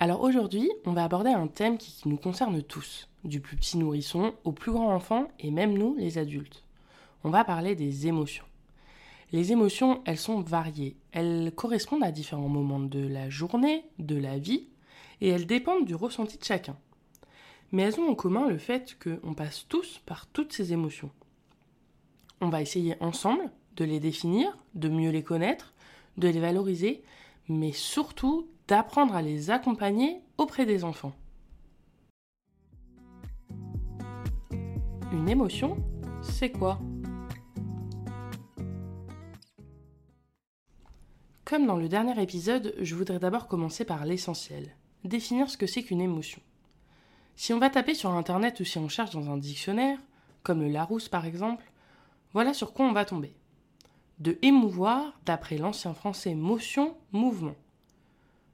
Alors aujourd'hui, on va aborder un thème qui nous concerne tous, du plus petit nourrisson au plus grand enfant et même nous, les adultes. On va parler des émotions. Les émotions, elles sont variées. Elles correspondent à différents moments de la journée, de la vie, et elles dépendent du ressenti de chacun. Mais elles ont en commun le fait qu'on passe tous par toutes ces émotions. On va essayer ensemble de les définir, de mieux les connaître, de les valoriser, mais surtout d'apprendre à les accompagner auprès des enfants. Une émotion, c'est quoi? Comme dans le dernier épisode, je voudrais d'abord commencer par l'essentiel, définir ce que c'est qu'une émotion. Si on va taper sur Internet ou si on cherche dans un dictionnaire, comme le Larousse par exemple, voilà sur quoi on va tomber. De émouvoir, d'après l'ancien français motion, mouvement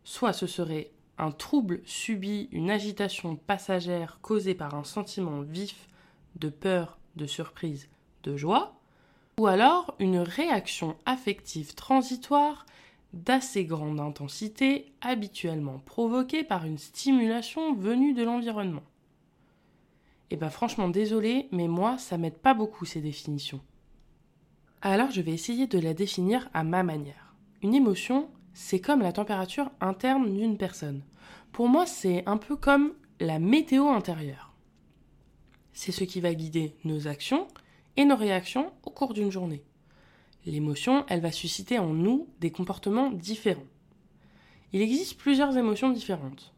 soit ce serait un trouble subi, une agitation passagère causée par un sentiment vif de peur, de surprise, de joie, ou alors une réaction affective transitoire d'assez grande intensité, habituellement provoquée par une stimulation venue de l'environnement. Eh ben franchement désolé, mais moi ça m'aide pas beaucoup ces définitions. Alors je vais essayer de la définir à ma manière. Une émotion, c'est comme la température interne d'une personne. Pour moi, c'est un peu comme la météo intérieure. C'est ce qui va guider nos actions et nos réactions au cours d'une journée. L'émotion, elle va susciter en nous des comportements différents. Il existe plusieurs émotions différentes.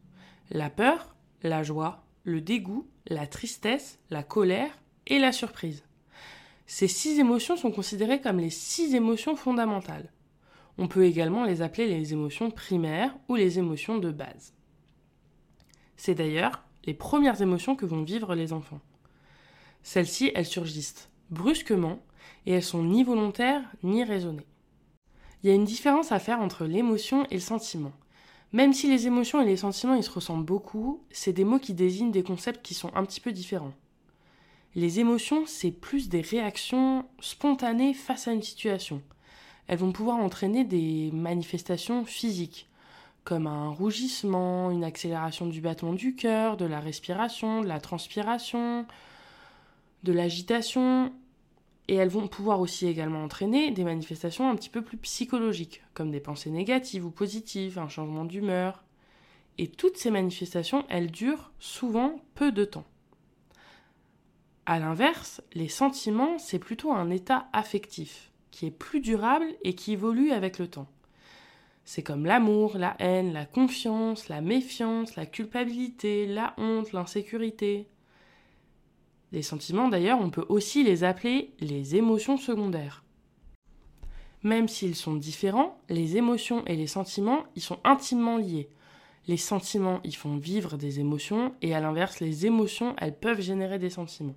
La peur, la joie, le dégoût, la tristesse, la colère et la surprise. Ces six émotions sont considérées comme les six émotions fondamentales. On peut également les appeler les émotions primaires ou les émotions de base. C'est d'ailleurs les premières émotions que vont vivre les enfants. Celles-ci, elles surgissent brusquement et elles sont ni volontaires ni raisonnées. Il y a une différence à faire entre l'émotion et le sentiment. Même si les émotions et les sentiments ils se ressemblent beaucoup, c'est des mots qui désignent des concepts qui sont un petit peu différents. Les émotions, c'est plus des réactions spontanées face à une situation elles vont pouvoir entraîner des manifestations physiques, comme un rougissement, une accélération du battement du cœur, de la respiration, de la transpiration, de l'agitation, et elles vont pouvoir aussi également entraîner des manifestations un petit peu plus psychologiques, comme des pensées négatives ou positives, un changement d'humeur. Et toutes ces manifestations, elles durent souvent peu de temps. A l'inverse, les sentiments, c'est plutôt un état affectif qui est plus durable et qui évolue avec le temps. C'est comme l'amour, la haine, la confiance, la méfiance, la culpabilité, la honte, l'insécurité. Les sentiments, d'ailleurs, on peut aussi les appeler les émotions secondaires. Même s'ils sont différents, les émotions et les sentiments y sont intimement liés. Les sentiments y font vivre des émotions et à l'inverse, les émotions, elles peuvent générer des sentiments.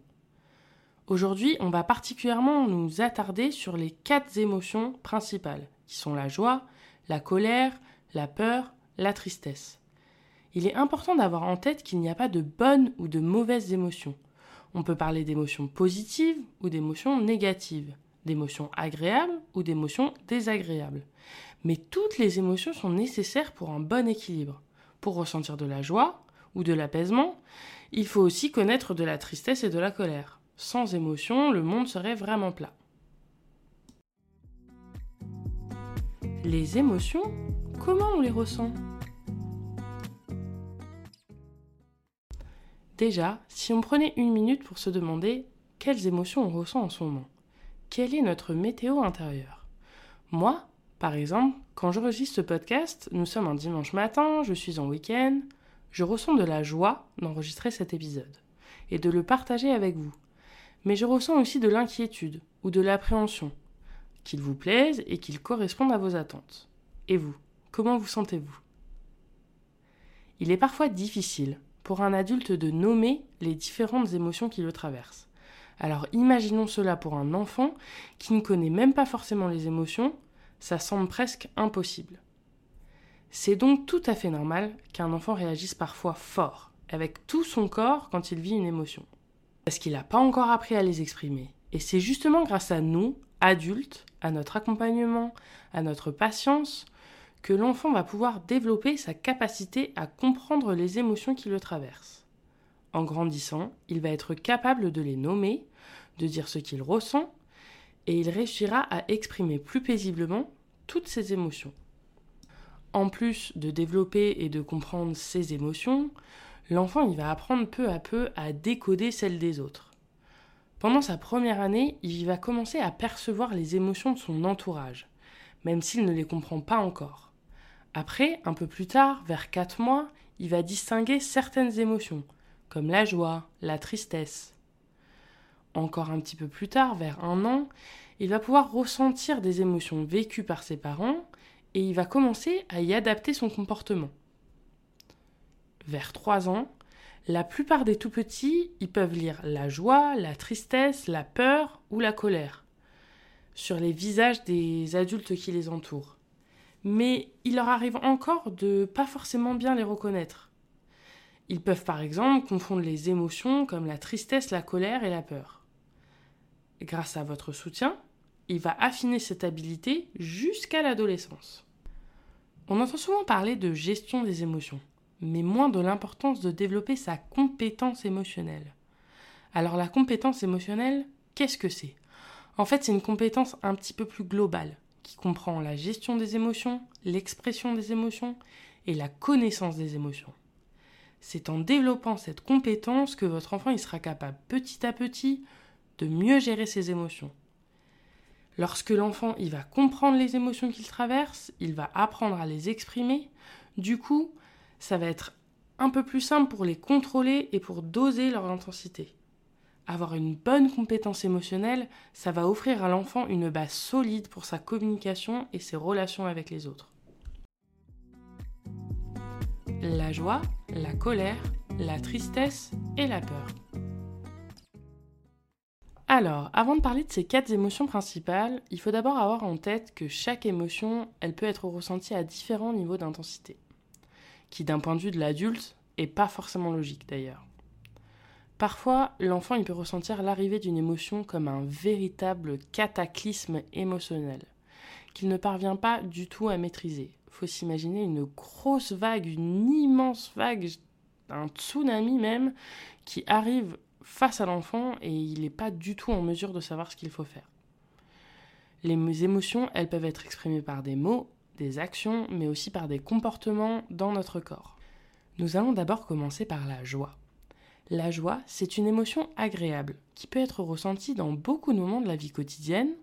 Aujourd'hui, on va particulièrement nous attarder sur les quatre émotions principales, qui sont la joie, la colère, la peur, la tristesse. Il est important d'avoir en tête qu'il n'y a pas de bonnes ou de mauvaises émotions. On peut parler d'émotions positives ou d'émotions négatives, d'émotions agréables ou d'émotions désagréables. Mais toutes les émotions sont nécessaires pour un bon équilibre. Pour ressentir de la joie ou de l'apaisement, il faut aussi connaître de la tristesse et de la colère. Sans émotion, le monde serait vraiment plat. Les émotions, comment on les ressent? Déjà, si on prenait une minute pour se demander quelles émotions on ressent en ce moment. Quelle est notre météo intérieure? Moi, par exemple, quand j'enregistre ce podcast, nous sommes un dimanche matin, je suis en week-end, je ressens de la joie d'enregistrer cet épisode et de le partager avec vous. Mais je ressens aussi de l'inquiétude ou de l'appréhension, qu'il vous plaise et qu'il corresponde à vos attentes. Et vous, comment vous sentez-vous? Il est parfois difficile pour un adulte de nommer les différentes émotions qui le traversent. Alors imaginons cela pour un enfant qui ne connaît même pas forcément les émotions, ça semble presque impossible. C'est donc tout à fait normal qu'un enfant réagisse parfois fort, avec tout son corps quand il vit une émotion. Parce qu'il n'a pas encore appris à les exprimer. Et c'est justement grâce à nous, adultes, à notre accompagnement, à notre patience, que l'enfant va pouvoir développer sa capacité à comprendre les émotions qui le traversent. En grandissant, il va être capable de les nommer, de dire ce qu'il ressent, et il réussira à exprimer plus paisiblement toutes ses émotions. En plus de développer et de comprendre ses émotions, l'enfant il va apprendre peu à peu à décoder celles des autres. Pendant sa première année, il va commencer à percevoir les émotions de son entourage, même s'il ne les comprend pas encore. Après, un peu plus tard, vers 4 mois, il va distinguer certaines émotions, comme la joie, la tristesse. Encore un petit peu plus tard, vers un an, il va pouvoir ressentir des émotions vécues par ses parents et il va commencer à y adapter son comportement. Vers 3 ans, la plupart des tout petits, ils peuvent lire la joie, la tristesse, la peur ou la colère sur les visages des adultes qui les entourent. Mais il leur arrive encore de pas forcément bien les reconnaître. Ils peuvent par exemple confondre les émotions comme la tristesse, la colère et la peur. Grâce à votre soutien, il va affiner cette habilité jusqu'à l'adolescence. On entend souvent parler de gestion des émotions, mais moins de l'importance de développer sa compétence émotionnelle. Alors la compétence émotionnelle, qu'est-ce que c'est? En fait, c'est une compétence un petit peu plus globale, qui comprend la gestion des émotions, l'expression des émotions et la connaissance des émotions. C'est en développant cette compétence que votre enfant il sera capable petit à petit de mieux gérer ses émotions Lorsque l'enfant va comprendre les émotions qu'il traverse, il va apprendre à les exprimer, du coup, ça va être un peu plus simple pour les contrôler et pour doser leur intensité. Avoir une bonne compétence émotionnelle, ça va offrir à l'enfant une base solide pour sa communication et ses relations avec les autres. La joie, la colère, la tristesse et la peur. Alors, avant de parler de ces quatre émotions principales, il faut d'abord avoir en tête que chaque émotion, elle peut être ressentie à différents niveaux d'intensité, qui d'un point de vue de l'adulte est pas forcément logique d'ailleurs. Parfois, l'enfant il peut ressentir l'arrivée d'une émotion comme un véritable cataclysme émotionnel, qu'il ne parvient pas du tout à maîtriser. Faut s'imaginer une grosse vague, une immense vague, un tsunami même, qui arrive face à l'enfant et il n'est pas du tout en mesure de savoir ce qu'il faut faire. Les émotions, elles peuvent être exprimées par des mots, des actions, mais aussi par des comportements dans notre corps. Nous allons d'abord commencer par la joie. La joie, c'est une émotion agréable qui peut être ressentie dans beaucoup de moments de la vie quotidienne,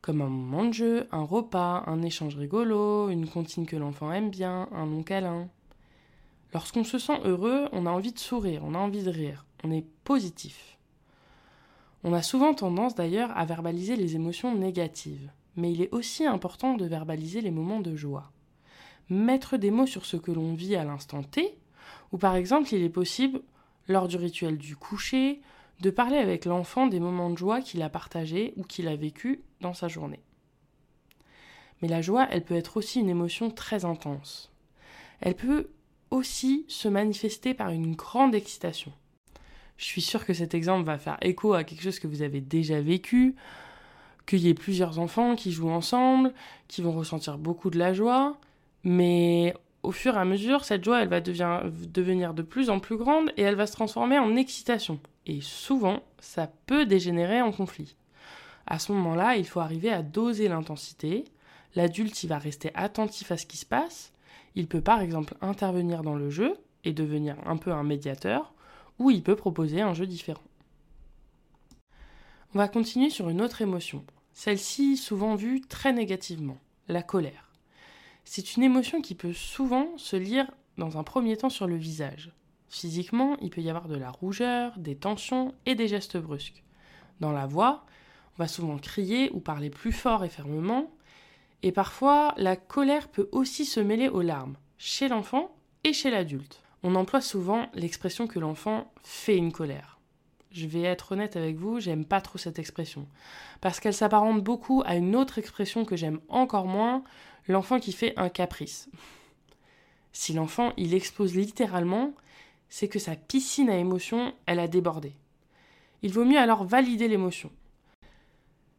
comme un moment de jeu, un repas, un échange rigolo, une comptine que l'enfant aime bien, un long câlin. Lorsqu'on se sent heureux, on a envie de sourire, on a envie de rire, on est positif. On a souvent tendance d'ailleurs à verbaliser les émotions négatives, mais il est aussi important de verbaliser les moments de joie. Mettre des mots sur ce que l'on vit à l'instant T, ou par exemple il est possible, lors du rituel du coucher, de parler avec l'enfant des moments de joie qu'il a partagés ou qu'il a vécu dans sa journée. Mais la joie, elle peut être aussi une émotion très intense. Elle peut aussi se manifester par une grande excitation. Je suis sûre que cet exemple va faire écho à quelque chose que vous avez déjà vécu, qu'il y ait plusieurs enfants qui jouent ensemble, qui vont ressentir beaucoup de la joie, mais au fur et à mesure, cette joie, elle va devenir de plus en plus grande et elle va se transformer en excitation. Et souvent, ça peut dégénérer en conflit. À ce moment-là, il faut arriver à doser l'intensité. L'adulte, il va rester attentif à ce qui se passe. Il peut par exemple intervenir dans le jeu et devenir un peu un médiateur, ou il peut proposer un jeu différent. On va continuer sur une autre émotion, celle-ci souvent vue très négativement, la colère. C'est une émotion qui peut souvent se lire dans un premier temps sur le visage. Physiquement, il peut y avoir de la rougeur, des tensions et des gestes brusques. Dans la voix, on va souvent crier ou parler plus fort et fermement, et parfois la colère peut aussi se mêler aux larmes, chez l'enfant et chez l'adulte. On emploie souvent l'expression que l'enfant fait une colère je vais être honnête avec vous, j'aime pas trop cette expression. Parce qu'elle s'apparente beaucoup à une autre expression que j'aime encore moins, l'enfant qui fait un caprice. Si l'enfant, il expose littéralement, c'est que sa piscine à émotions, elle a débordé. Il vaut mieux alors valider l'émotion.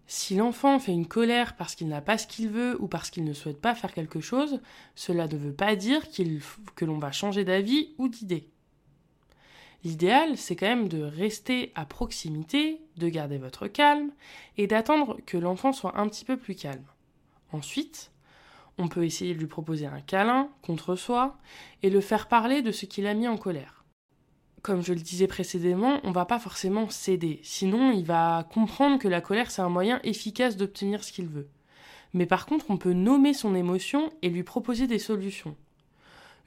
Si l'enfant fait une colère parce qu'il n'a pas ce qu'il veut ou parce qu'il ne souhaite pas faire quelque chose, cela ne veut pas dire que l'on va changer d'avis ou d'idée. L'idéal, c'est quand même de rester à proximité, de garder votre calme et d'attendre que l'enfant soit un petit peu plus calme. Ensuite, on peut essayer de lui proposer un câlin contre soi et le faire parler de ce qu'il a mis en colère. Comme je le disais précédemment, on va pas forcément céder, sinon il va comprendre que la colère c'est un moyen efficace d'obtenir ce qu'il veut. Mais par contre, on peut nommer son émotion et lui proposer des solutions.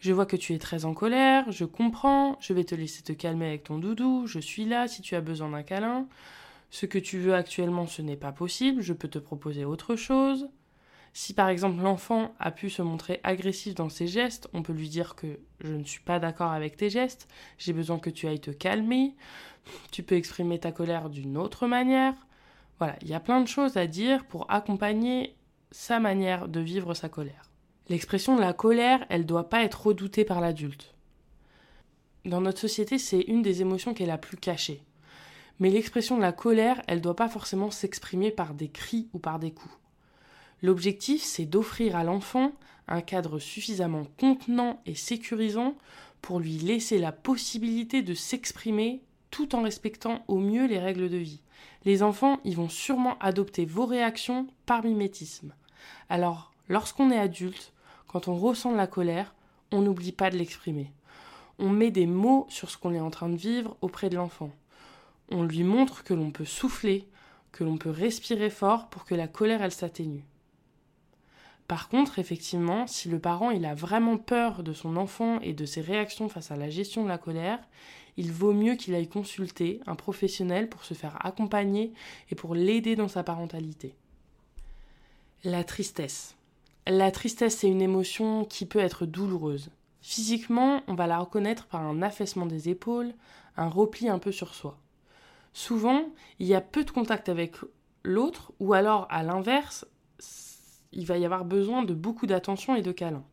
Je vois que tu es très en colère, je comprends, je vais te laisser te calmer avec ton doudou, je suis là si tu as besoin d'un câlin. Ce que tu veux actuellement, ce n'est pas possible, je peux te proposer autre chose. Si par exemple l'enfant a pu se montrer agressif dans ses gestes, on peut lui dire que je ne suis pas d'accord avec tes gestes, j'ai besoin que tu ailles te calmer. Tu peux exprimer ta colère d'une autre manière. Voilà, il y a plein de choses à dire pour accompagner sa manière de vivre sa colère. L'expression de la colère, elle ne doit pas être redoutée par l'adulte. Dans notre société, c'est une des émotions qui est la plus cachée. Mais l'expression de la colère, elle ne doit pas forcément s'exprimer par des cris ou par des coups. L'objectif, c'est d'offrir à l'enfant un cadre suffisamment contenant et sécurisant pour lui laisser la possibilité de s'exprimer tout en respectant au mieux les règles de vie. Les enfants, ils vont sûrement adopter vos réactions par mimétisme. Alors, lorsqu'on est adulte, quand on ressent de la colère, on n'oublie pas de l'exprimer. On met des mots sur ce qu'on est en train de vivre auprès de l'enfant. On lui montre que l'on peut souffler, que l'on peut respirer fort pour que la colère elle s'atténue. Par contre, effectivement, si le parent il a vraiment peur de son enfant et de ses réactions face à la gestion de la colère, il vaut mieux qu'il aille consulter un professionnel pour se faire accompagner et pour l'aider dans sa parentalité. La tristesse. La tristesse, c'est une émotion qui peut être douloureuse. Physiquement, on va la reconnaître par un affaissement des épaules, un repli un peu sur soi. Souvent, il y a peu de contact avec l'autre, ou alors à l'inverse, il va y avoir besoin de beaucoup d'attention et de câlins.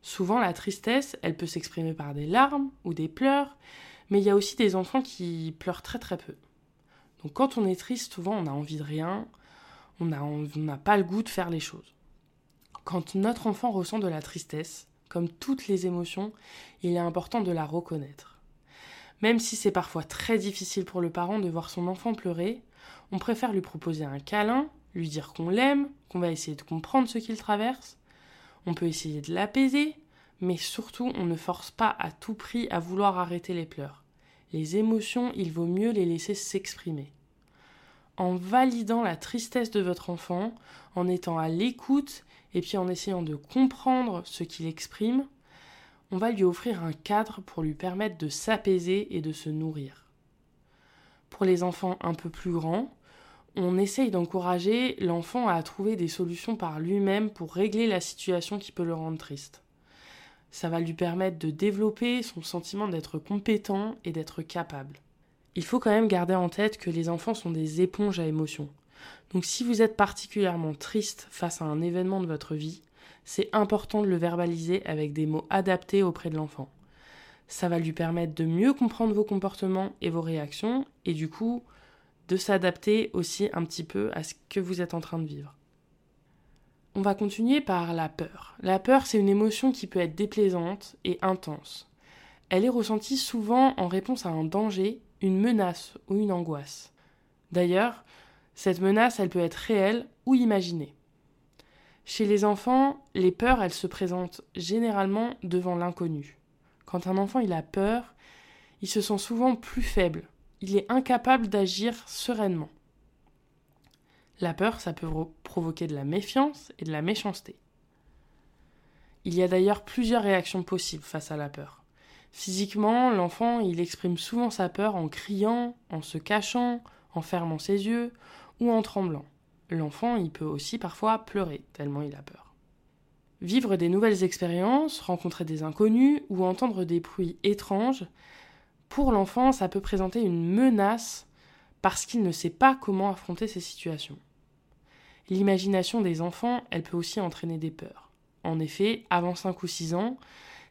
Souvent, la tristesse, elle peut s'exprimer par des larmes ou des pleurs, mais il y a aussi des enfants qui pleurent très très peu. Donc quand on est triste, souvent on a envie de rien, on n'a pas le goût de faire les choses. Quand notre enfant ressent de la tristesse, comme toutes les émotions, il est important de la reconnaître. Même si c'est parfois très difficile pour le parent de voir son enfant pleurer, on préfère lui proposer un câlin, lui dire qu'on l'aime, qu'on va essayer de comprendre ce qu'il traverse. On peut essayer de l'apaiser, mais surtout on ne force pas à tout prix à vouloir arrêter les pleurs. Les émotions, il vaut mieux les laisser s'exprimer. En validant la tristesse de votre enfant, en étant à l'écoute et puis en essayant de comprendre ce qu'il exprime, on va lui offrir un cadre pour lui permettre de s'apaiser et de se nourrir. Pour les enfants un peu plus grands, on essaye d'encourager l'enfant à trouver des solutions par lui-même pour régler la situation qui peut le rendre triste. Ça va lui permettre de développer son sentiment d'être compétent et d'être capable. Il faut quand même garder en tête que les enfants sont des éponges à émotions. Donc si vous êtes particulièrement triste face à un événement de votre vie, c'est important de le verbaliser avec des mots adaptés auprès de l'enfant. Ça va lui permettre de mieux comprendre vos comportements et vos réactions et du coup de s'adapter aussi un petit peu à ce que vous êtes en train de vivre. On va continuer par la peur. La peur, c'est une émotion qui peut être déplaisante et intense. Elle est ressentie souvent en réponse à un danger, une menace ou une angoisse. D'ailleurs, cette menace, elle peut être réelle ou imaginée. Chez les enfants, les peurs, elles se présentent généralement devant l'inconnu. Quand un enfant a peur, il se sent souvent plus faible, il est incapable d'agir sereinement. La peur, ça peut provoquer de la méfiance et de la méchanceté. Il y a d'ailleurs plusieurs réactions possibles face à la peur. Physiquement, l'enfant, il exprime souvent sa peur en criant, en se cachant, en fermant ses yeux ou en tremblant. L'enfant, il peut aussi parfois pleurer, tellement il a peur. Vivre des nouvelles expériences, rencontrer des inconnus ou entendre des bruits étranges, pour l'enfant, ça peut présenter une menace parce qu'il ne sait pas comment affronter ces situations. L'imagination des enfants, elle peut aussi entraîner des peurs. En effet, avant 5 ou 6 ans,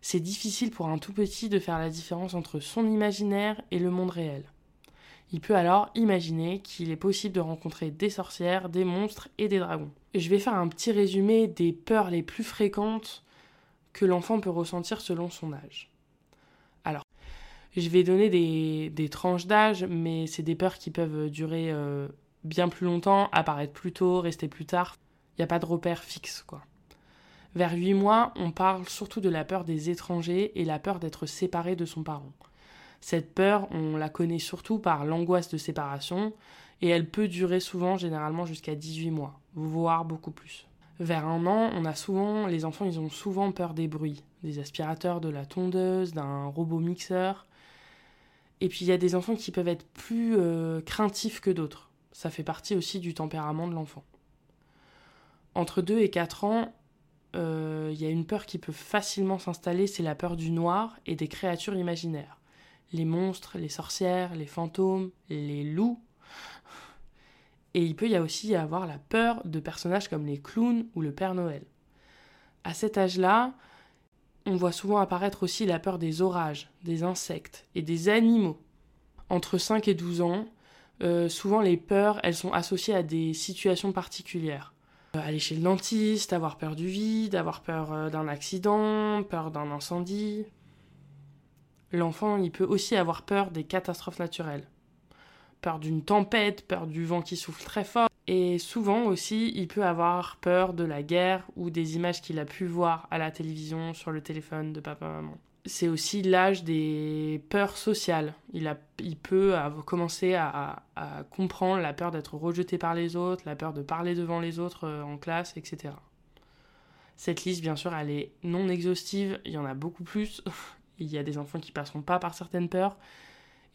c'est difficile pour un tout petit de faire la différence entre son imaginaire et le monde réel. Il peut alors imaginer qu'il est possible de rencontrer des sorcières, des monstres et des dragons. Je vais faire un petit résumé des peurs les plus fréquentes que l'enfant peut ressentir selon son âge. Alors, je vais donner des, tranches d'âge, mais c'est des peurs qui peuvent durer euh, bien plus longtemps, apparaître plus tôt, rester plus tard. Il n'y a pas de repère fixe, quoi. Vers 8 mois, on parle surtout de la peur des étrangers et la peur d'être séparé de son parent. Cette peur, on la connaît surtout par l'angoisse de séparation et elle peut durer souvent, généralement jusqu'à 18 mois, voire beaucoup plus. Vers un an, on a souvent, les enfants, ils ont souvent peur des bruits, des aspirateurs, de la tondeuse, d'un robot mixeur. Et puis il y a des enfants qui peuvent être plus euh, craintifs que d'autres. Ça fait partie aussi du tempérament de l'enfant. Entre 2 et 4 ans, il euh, y a une peur qui peut facilement s'installer, c'est la peur du noir et des créatures imaginaires. Les monstres, les sorcières, les fantômes, les loups. Et il peut y aussi avoir la peur de personnages comme les clowns ou le Père Noël. À cet âge-là, on voit souvent apparaître aussi la peur des orages, des insectes et des animaux. Entre 5 et 12 ans, euh, souvent les peurs, elles sont associées à des situations particulières. Euh, aller chez le dentiste, avoir peur du vide, avoir peur euh, d'un accident, peur d'un incendie. L'enfant, il peut aussi avoir peur des catastrophes naturelles. Peur d'une tempête, peur du vent qui souffle très fort. Et souvent aussi, il peut avoir peur de la guerre ou des images qu'il a pu voir à la télévision, sur le téléphone de papa-maman c'est aussi l'âge des peurs sociales. Il, a, il peut commencer à, comprendre la peur d'être rejeté par les autres, la peur de parler devant les autres euh, en classe, etc. Cette liste, bien sûr, elle est non exhaustive, il y en a beaucoup plus. il y a des enfants qui passeront pas par certaines peurs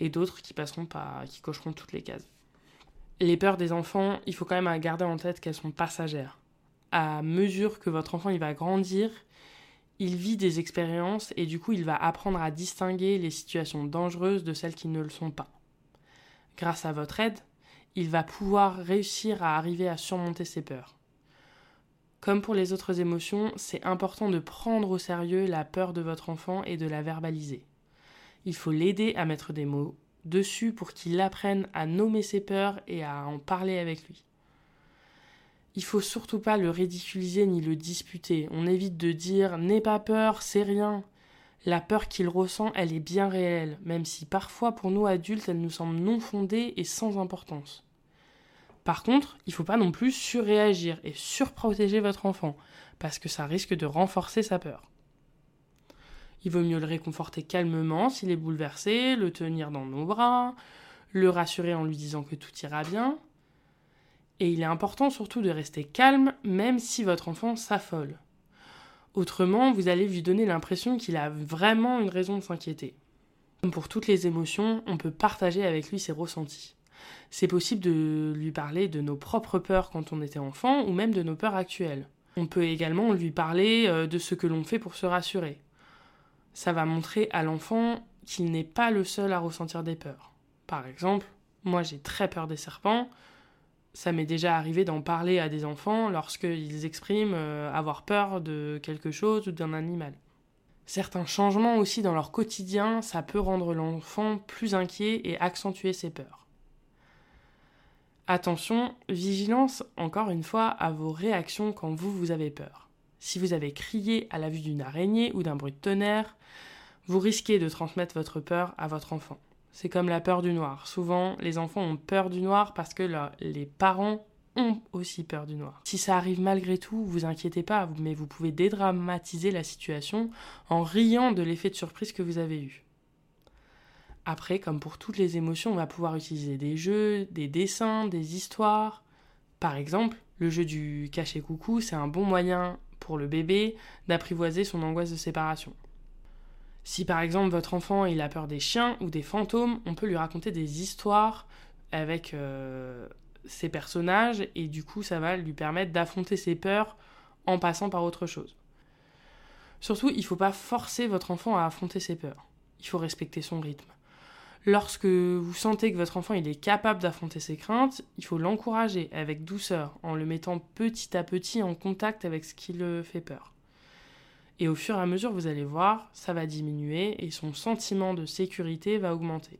et d'autres qui passeront pas, qui cocheront toutes les cases. Les peurs des enfants, il faut quand même garder en tête qu'elles sont passagères. À mesure que votre enfant il va grandir, il vit des expériences et du coup il va apprendre à distinguer les situations dangereuses de celles qui ne le sont pas. Grâce à votre aide, il va pouvoir réussir à arriver à surmonter ses peurs. Comme pour les autres émotions, c'est important de prendre au sérieux la peur de votre enfant et de la verbaliser. Il faut l'aider à mettre des mots dessus pour qu'il apprenne à nommer ses peurs et à en parler avec lui. Il faut surtout pas le ridiculiser ni le disputer. On évite de dire N'aie pas peur, c'est rien. La peur qu'il ressent, elle est bien réelle, même si parfois pour nous adultes elle nous semble non fondée et sans importance. Par contre, il ne faut pas non plus surréagir et surprotéger votre enfant, parce que ça risque de renforcer sa peur. Il vaut mieux le réconforter calmement s'il est bouleversé, le tenir dans nos bras, le rassurer en lui disant que tout ira bien, et il est important surtout de rester calme même si votre enfant s'affole. Autrement, vous allez lui donner l'impression qu'il a vraiment une raison de s'inquiéter. Comme pour toutes les émotions, on peut partager avec lui ses ressentis. C'est possible de lui parler de nos propres peurs quand on était enfant ou même de nos peurs actuelles. On peut également lui parler euh, de ce que l'on fait pour se rassurer. Ça va montrer à l'enfant qu'il n'est pas le seul à ressentir des peurs. Par exemple, moi j'ai très peur des serpents, ça m'est déjà arrivé d'en parler à des enfants lorsqu'ils expriment euh, avoir peur de quelque chose ou d'un animal. Certains changements aussi dans leur quotidien, ça peut rendre l'enfant plus inquiet et accentuer ses peurs. Attention, vigilance encore une fois à vos réactions quand vous vous avez peur. Si vous avez crié à la vue d'une araignée ou d'un bruit de tonnerre, vous risquez de transmettre votre peur à votre enfant. C'est comme la peur du noir. Souvent, les enfants ont peur du noir parce que les parents ont aussi peur du noir. Si ça arrive malgré tout, vous inquiétez pas, mais vous pouvez dédramatiser la situation en riant de l'effet de surprise que vous avez eu. Après, comme pour toutes les émotions, on va pouvoir utiliser des jeux, des dessins, des histoires, Par exemple, le jeu du caché-coucou, c'est un bon moyen pour le bébé d'apprivoiser son angoisse de séparation. Si par exemple votre enfant a peur des chiens ou des fantômes, on peut lui raconter des histoires avec euh, ces personnages et du coup ça va lui permettre d'affronter ses peurs en passant par autre chose. Surtout, il ne faut pas forcer votre enfant à affronter ses peurs. Il faut respecter son rythme. Lorsque vous sentez que votre enfant est capable d'affronter ses craintes, il faut l'encourager avec douceur en le mettant petit à petit en contact avec ce qui le fait peur. Et au fur et à mesure, vous allez voir, ça va diminuer et son sentiment de sécurité va augmenter.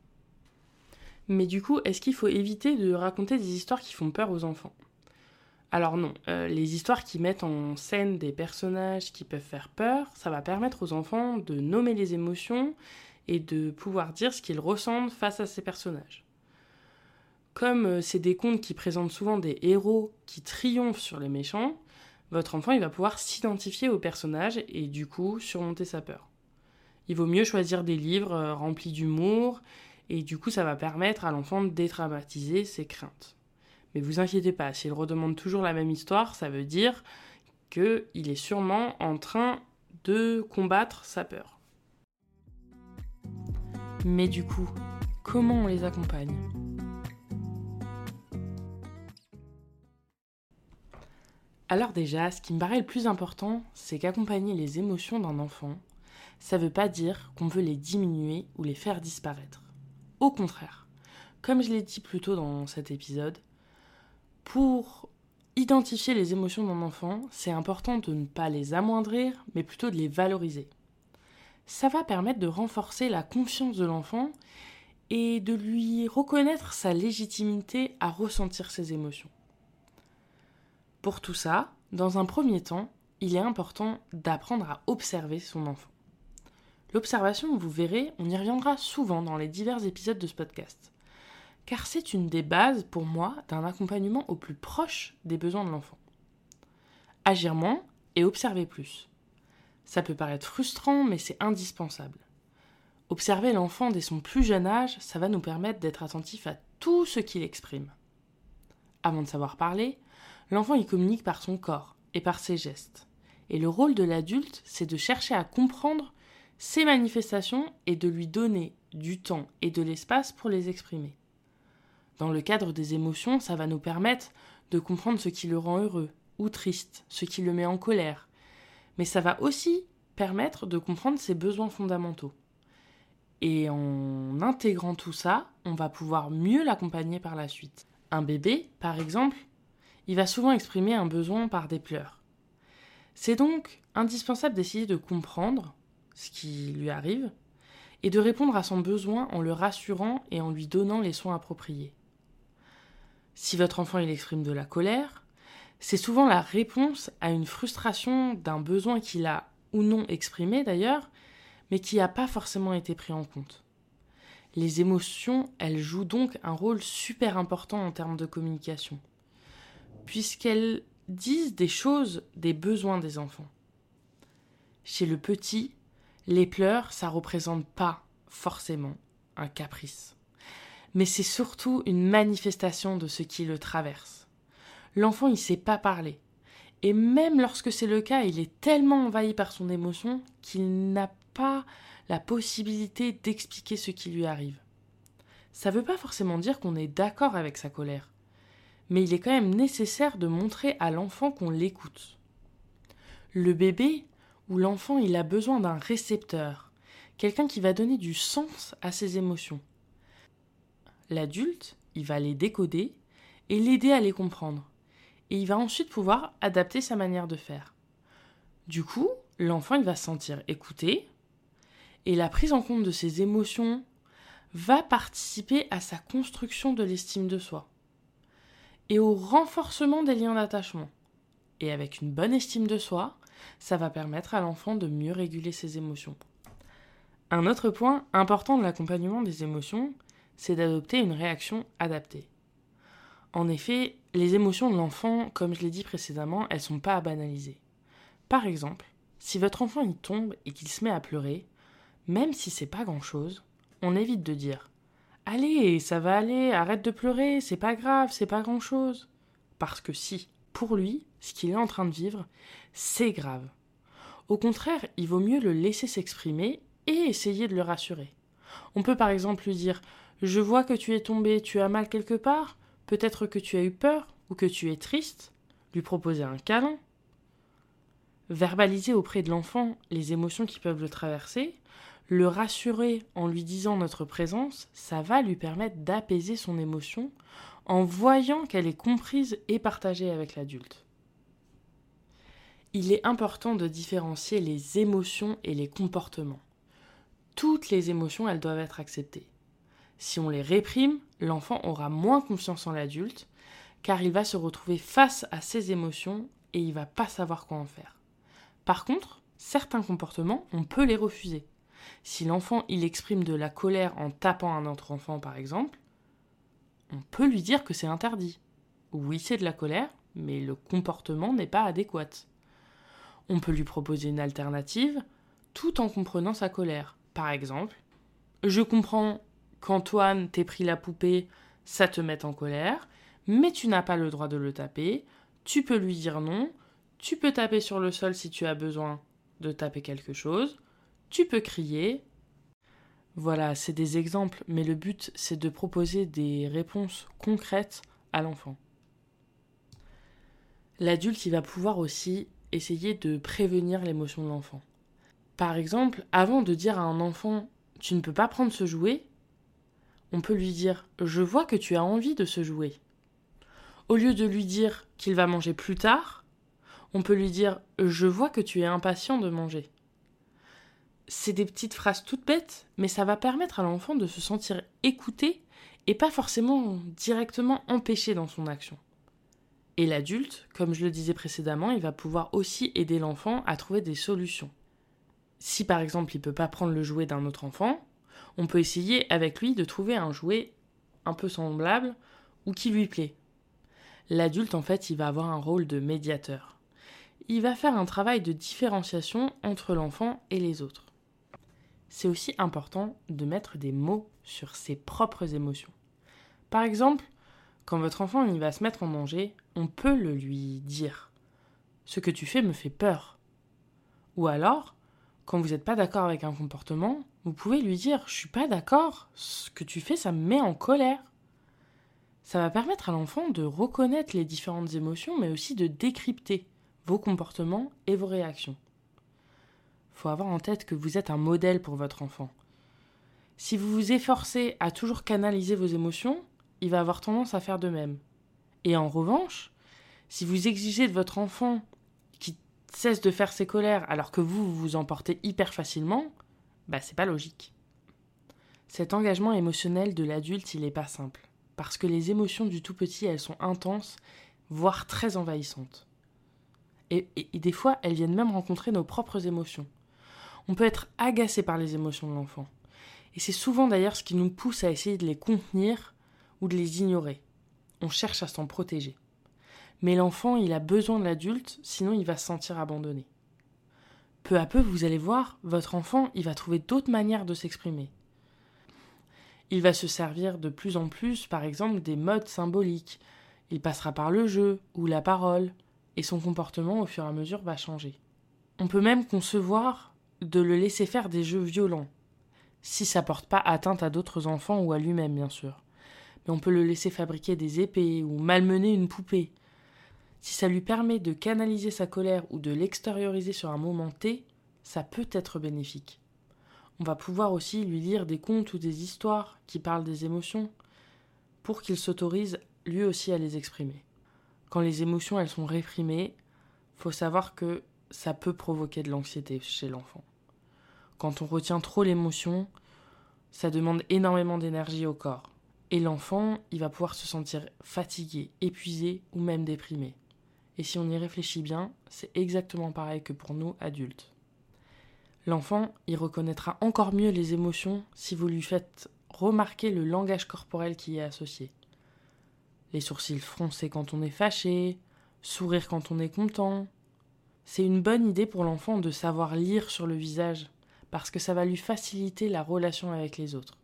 Mais du coup, est-ce qu'il faut éviter de raconter des histoires qui font peur aux enfants? Alors non, euh, les histoires qui mettent en scène des personnages qui peuvent faire peur, ça va permettre aux enfants de nommer les émotions et de pouvoir dire ce qu'ils ressentent face à ces personnages. Comme euh, c'est des contes qui présentent souvent des héros qui triomphent sur les méchants, votre enfant il va pouvoir s'identifier au personnage et du coup surmonter sa peur. Il vaut mieux choisir des livres euh, remplis d'humour et du coup ça va permettre à l'enfant de détraumatiser ses craintes. Mais vous inquiétez pas, s'il redemande toujours la même histoire, ça veut dire qu'il est sûrement en train de combattre sa peur. Mais du coup, comment on les accompagne? Alors déjà, ce qui me paraît le plus important, c'est qu'accompagner les émotions d'un enfant, ça ne veut pas dire qu'on veut les diminuer ou les faire disparaître. Au contraire, comme je l'ai dit plus tôt dans cet épisode, pour identifier les émotions d'un enfant, c'est important de ne pas les amoindrir, mais plutôt de les valoriser. Ça va permettre de renforcer la confiance de l'enfant et de lui reconnaître sa légitimité à ressentir ses émotions. Pour tout ça, dans un premier temps, il est important d'apprendre à observer son enfant. L'observation, vous verrez, on y reviendra souvent dans les divers épisodes de ce podcast. Car c'est une des bases, pour moi, d'un accompagnement au plus proche des besoins de l'enfant. Agir moins et observer plus. Ça peut paraître frustrant, mais c'est indispensable. Observer l'enfant dès son plus jeune âge, ça va nous permettre d'être attentif à tout ce qu'il exprime. Avant de savoir parler, L'enfant y communique par son corps et par ses gestes. Et le rôle de l'adulte, c'est de chercher à comprendre ses manifestations et de lui donner du temps et de l'espace pour les exprimer. Dans le cadre des émotions, ça va nous permettre de comprendre ce qui le rend heureux ou triste, ce qui le met en colère. Mais ça va aussi permettre de comprendre ses besoins fondamentaux. Et en intégrant tout ça, on va pouvoir mieux l'accompagner par la suite. Un bébé, par exemple, il va souvent exprimer un besoin par des pleurs. C'est donc indispensable d'essayer de comprendre ce qui lui arrive et de répondre à son besoin en le rassurant et en lui donnant les soins appropriés. Si votre enfant il exprime de la colère, c'est souvent la réponse à une frustration d'un besoin qu'il a ou non exprimé d'ailleurs, mais qui n'a pas forcément été pris en compte. Les émotions, elles jouent donc un rôle super important en termes de communication puisqu'elles disent des choses des besoins des enfants. Chez le petit, les pleurs, ça représente pas forcément un caprice, mais c'est surtout une manifestation de ce qui le traverse. L'enfant, il sait pas parler, et même lorsque c'est le cas, il est tellement envahi par son émotion qu'il n'a pas la possibilité d'expliquer ce qui lui arrive. Ça ne veut pas forcément dire qu'on est d'accord avec sa colère mais il est quand même nécessaire de montrer à l'enfant qu'on l'écoute. Le bébé ou l'enfant, il a besoin d'un récepteur, quelqu'un qui va donner du sens à ses émotions. L'adulte, il va les décoder et l'aider à les comprendre, et il va ensuite pouvoir adapter sa manière de faire. Du coup, l'enfant, il va se sentir écouté, et la prise en compte de ses émotions va participer à sa construction de l'estime de soi et au renforcement des liens d'attachement. Et avec une bonne estime de soi, ça va permettre à l'enfant de mieux réguler ses émotions. Un autre point important de l'accompagnement des émotions, c'est d'adopter une réaction adaptée. En effet, les émotions de l'enfant, comme je l'ai dit précédemment, elles sont pas à banaliser. Par exemple, si votre enfant y tombe et qu'il se met à pleurer, même si c'est pas grand chose, on évite de dire Allez, ça va aller, arrête de pleurer, c'est pas grave, c'est pas grand chose. parce que si, pour lui, ce qu'il est en train de vivre, c'est grave. Au contraire, il vaut mieux le laisser s'exprimer et essayer de le rassurer. On peut par exemple lui dire Je vois que tu es tombé, tu as mal quelque part, peut-être que tu as eu peur ou que tu es triste, lui proposer un câlin. Verbaliser auprès de l'enfant les émotions qui peuvent le traverser, le rassurer en lui disant notre présence, ça va lui permettre d'apaiser son émotion en voyant qu'elle est comprise et partagée avec l'adulte. Il est important de différencier les émotions et les comportements. Toutes les émotions, elles doivent être acceptées. Si on les réprime, l'enfant aura moins confiance en l'adulte, car il va se retrouver face à ses émotions et il va pas savoir quoi en faire. Par contre, certains comportements, on peut les refuser. Si l'enfant il exprime de la colère en tapant un autre enfant par exemple, on peut lui dire que c'est interdit. Oui, c'est de la colère, mais le comportement n'est pas adéquat. On peut lui proposer une alternative tout en comprenant sa colère. Par exemple, je comprends qu'Antoine t'ait pris la poupée, ça te met en colère, mais tu n'as pas le droit de le taper, tu peux lui dire non, tu peux taper sur le sol si tu as besoin de taper quelque chose. Tu peux crier. Voilà, c'est des exemples, mais le but, c'est de proposer des réponses concrètes à l'enfant. L'adulte, il va pouvoir aussi essayer de prévenir l'émotion de l'enfant. Par exemple, avant de dire à un enfant tu ne peux pas prendre ce jouet, on peut lui dire je vois que tu as envie de ce jouet. Au lieu de lui dire qu'il va manger plus tard, on peut lui dire Je vois que tu es impatient de manger. C'est des petites phrases toutes bêtes, mais ça va permettre à l'enfant de se sentir écouté et pas forcément directement empêché dans son action. Et l'adulte, comme je le disais précédemment, il va pouvoir aussi aider l'enfant à trouver des solutions. Si par exemple il ne peut pas prendre le jouet d'un autre enfant, on peut essayer avec lui de trouver un jouet un peu semblable ou qui lui plaît. L'adulte en fait il va avoir un rôle de médiateur il va faire un travail de différenciation entre l'enfant et les autres. C'est aussi important de mettre des mots sur ses propres émotions. Par exemple, quand votre enfant il va se mettre en danger, on peut le lui dire. Ce que tu fais me fait peur. Ou alors, quand vous n'êtes pas d'accord avec un comportement, vous pouvez lui dire Je suis pas d'accord, ce que tu fais, ça me met en colère. Ça va permettre à l'enfant de reconnaître les différentes émotions, mais aussi de décrypter vos comportements et vos réactions. Il faut avoir en tête que vous êtes un modèle pour votre enfant. Si vous vous efforcez à toujours canaliser vos émotions, il va avoir tendance à faire de même. Et en revanche, si vous exigez de votre enfant qu'il cesse de faire ses colères alors que vous vous emportez hyper facilement, bah c'est pas logique. Cet engagement émotionnel de l'adulte, il n'est pas simple. Parce que les émotions du tout petit, elles sont intenses, voire très envahissantes. Et, des fois, elles viennent même rencontrer nos propres émotions. On peut être agacé par les émotions de l'enfant. Et c'est souvent d'ailleurs ce qui nous pousse à essayer de les contenir ou de les ignorer. On cherche à s'en protéger. Mais l'enfant, il a besoin de l'adulte, sinon il va se sentir abandonné. Peu à peu, vous allez voir, votre enfant, il va trouver d'autres manières de s'exprimer. Il va se servir de plus en plus, par exemple, des modes symboliques. Il passera par le jeu ou la parole et son comportement au fur et à mesure va changer. On peut même concevoir de le laisser faire des jeux violents, si ça porte pas atteinte à d'autres enfants ou à lui-même bien sûr. Mais on peut le laisser fabriquer des épées ou malmener une poupée. Si ça lui permet de canaliser sa colère ou de l'extérioriser sur un moment T, ça peut être bénéfique. On va pouvoir aussi lui lire des contes ou des histoires qui parlent des émotions pour qu'il s'autorise lui aussi à les exprimer quand les émotions elles sont réprimées, faut savoir que ça peut provoquer de l'anxiété chez l'enfant. Quand on retient trop l'émotion, ça demande énormément d'énergie au corps. Et l'enfant, il va pouvoir se sentir fatigué, épuisé ou même déprimé. Et si on y réfléchit bien, c'est exactement pareil que pour nous adultes. L'enfant, il reconnaîtra encore mieux les émotions si vous lui faites remarquer le langage corporel qui y est associé les sourcils froncés quand on est fâché, sourire quand on est content. C'est une bonne idée pour l'enfant de savoir lire sur le visage, parce que ça va lui faciliter la relation avec les autres.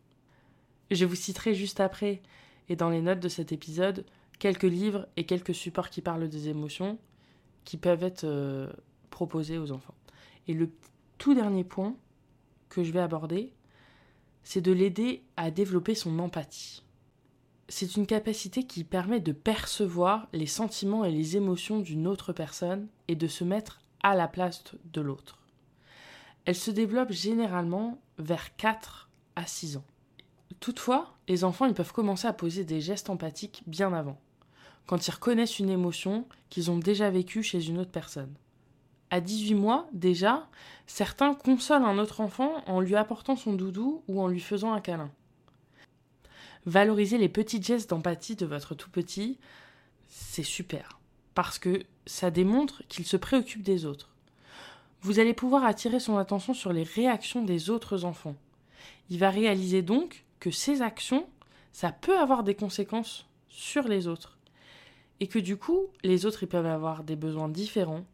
Je vous citerai juste après, et dans les notes de cet épisode, quelques livres et quelques supports qui parlent des émotions qui peuvent être euh, proposés aux enfants. Et le tout dernier point que je vais aborder, c'est de l'aider à développer son empathie. C'est une capacité qui permet de percevoir les sentiments et les émotions d'une autre personne et de se mettre à la place de l'autre. Elle se développe généralement vers 4 à 6 ans. Toutefois, les enfants peuvent commencer à poser des gestes empathiques bien avant, quand ils reconnaissent une émotion qu'ils ont déjà vécue chez une autre personne. À 18 mois, déjà, certains consolent un autre enfant en lui apportant son doudou ou en lui faisant un câlin. Valoriser les petits gestes d'empathie de votre tout petit, c'est super, parce que ça démontre qu'il se préoccupe des autres. Vous allez pouvoir attirer son attention sur les réactions des autres enfants. Il va réaliser donc que ces actions, ça peut avoir des conséquences sur les autres. Et que du coup, les autres, peuvent avoir des besoins différents.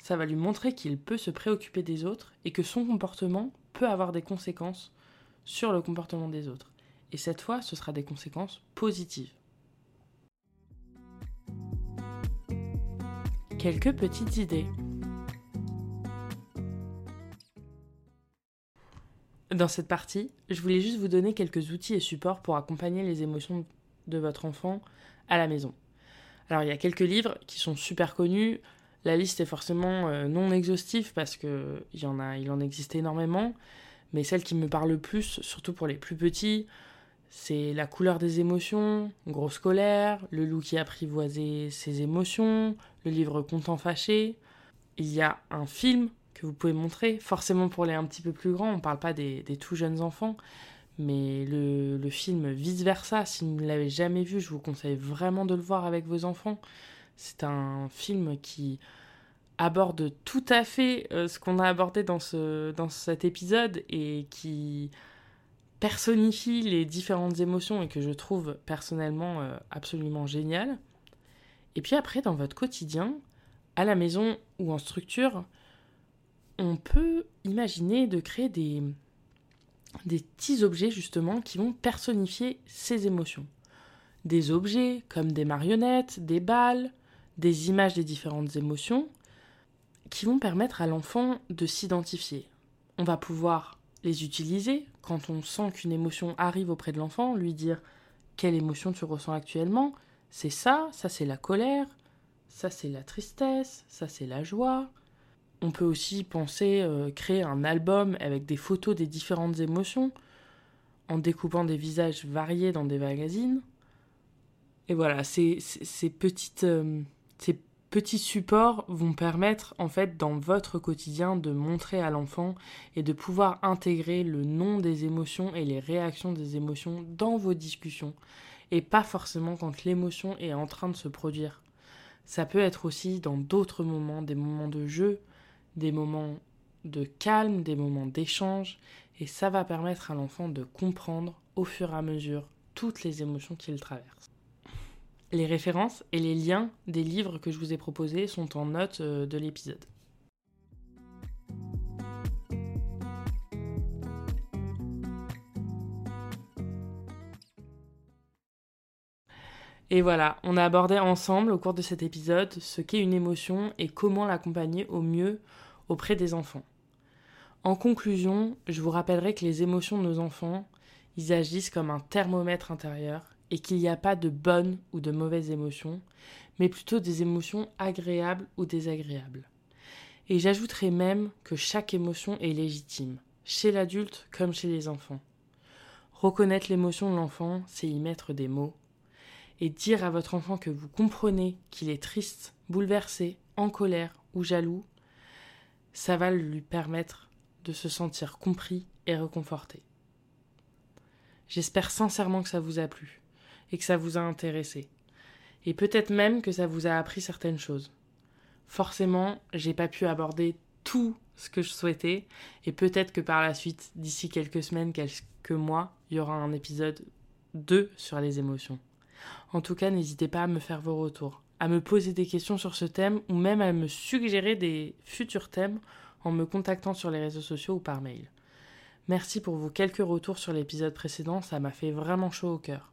Ça va lui montrer qu'il peut se préoccuper des autres et que son comportement peut avoir des conséquences sur le comportement des autres. Et cette fois, ce sera des conséquences positives. Quelques petites idées. Dans cette partie, je voulais juste vous donner quelques outils et supports pour accompagner les émotions de votre enfant à la maison. Alors il y a quelques livres qui sont super connus. La liste est forcément euh, non exhaustive parce que il en en existe énormément. Mais celle qui me parle le plus, surtout pour les plus petits, c'est La couleur des émotions, Grosse colère, Le loup qui apprivoisait ses émotions, le livre Content fâché. Il y a un film que vous pouvez montrer. Forcément pour les un petit peu plus grands, on ne parle pas des, tout jeunes enfants, mais le, film Vice Versa, si vous ne l'avez jamais vu, je vous conseille vraiment de le voir avec vos enfants. C'est un film qui aborde tout à fait euh, ce qu'on a abordé dans, ce, dans cet épisode et qui personnifie les différentes émotions et que je trouve personnellement euh, absolument génial. Et puis après, dans votre quotidien, à la maison ou en structure, on peut imaginer de créer des, des petits objets justement qui vont personnifier ces émotions. Des objets comme des marionnettes, des balles, des images des différentes émotions qui vont permettre à l'enfant de s'identifier. On va pouvoir les utiliser quand on sent qu'une émotion arrive auprès de l'enfant, lui dire quelle émotion tu ressens actuellement, c'est ça, ça c'est la colère, ça c'est la tristesse, ça c'est la joie, on peut aussi penser euh, créer un album avec des photos des différentes émotions, en découpant des visages variés dans des magazines. Et voilà, ces, petites, euh, ces petits supports vont permettre, en fait, dans votre quotidien, de montrer à l'enfant et de pouvoir intégrer le nom des émotions et les réactions des émotions dans vos discussions, et pas forcément quand l'émotion est en train de se produire. Ça peut être aussi dans d'autres moments, des moments de jeu, des moments de calme, des moments d'échange, et ça va permettre à l'enfant de comprendre au fur et à mesure toutes les émotions qu'il traverse. Les références et les liens des livres que je vous ai proposés sont en note euh, de l'épisode. Et voilà, on a abordé ensemble au cours de cet épisode ce qu'est une émotion et comment l'accompagner au mieux auprès des enfants. En conclusion, je vous rappellerai que les émotions de nos enfants, ils agissent comme un thermomètre intérieur et qu'il n'y a pas de bonnes ou de mauvaises émotions, mais plutôt des émotions agréables ou désagréables. Et j'ajouterai même que chaque émotion est légitime, chez l'adulte comme chez les enfants. Reconnaître l'émotion de l'enfant, c'est y mettre des mots. Et dire à votre enfant que vous comprenez qu'il est triste, bouleversé, en colère ou jaloux, ça va lui permettre de se sentir compris et réconforté. J'espère sincèrement que ça vous a plu et que ça vous a intéressé. Et peut-être même que ça vous a appris certaines choses. Forcément, j'ai pas pu aborder tout ce que je souhaitais et peut-être que par la suite, d'ici quelques semaines, quelques mois, il y aura un épisode 2 sur les émotions. En tout cas, n'hésitez pas à me faire vos retours à me poser des questions sur ce thème ou même à me suggérer des futurs thèmes en me contactant sur les réseaux sociaux ou par mail. Merci pour vos quelques retours sur l'épisode précédent, ça m'a fait vraiment chaud au cœur.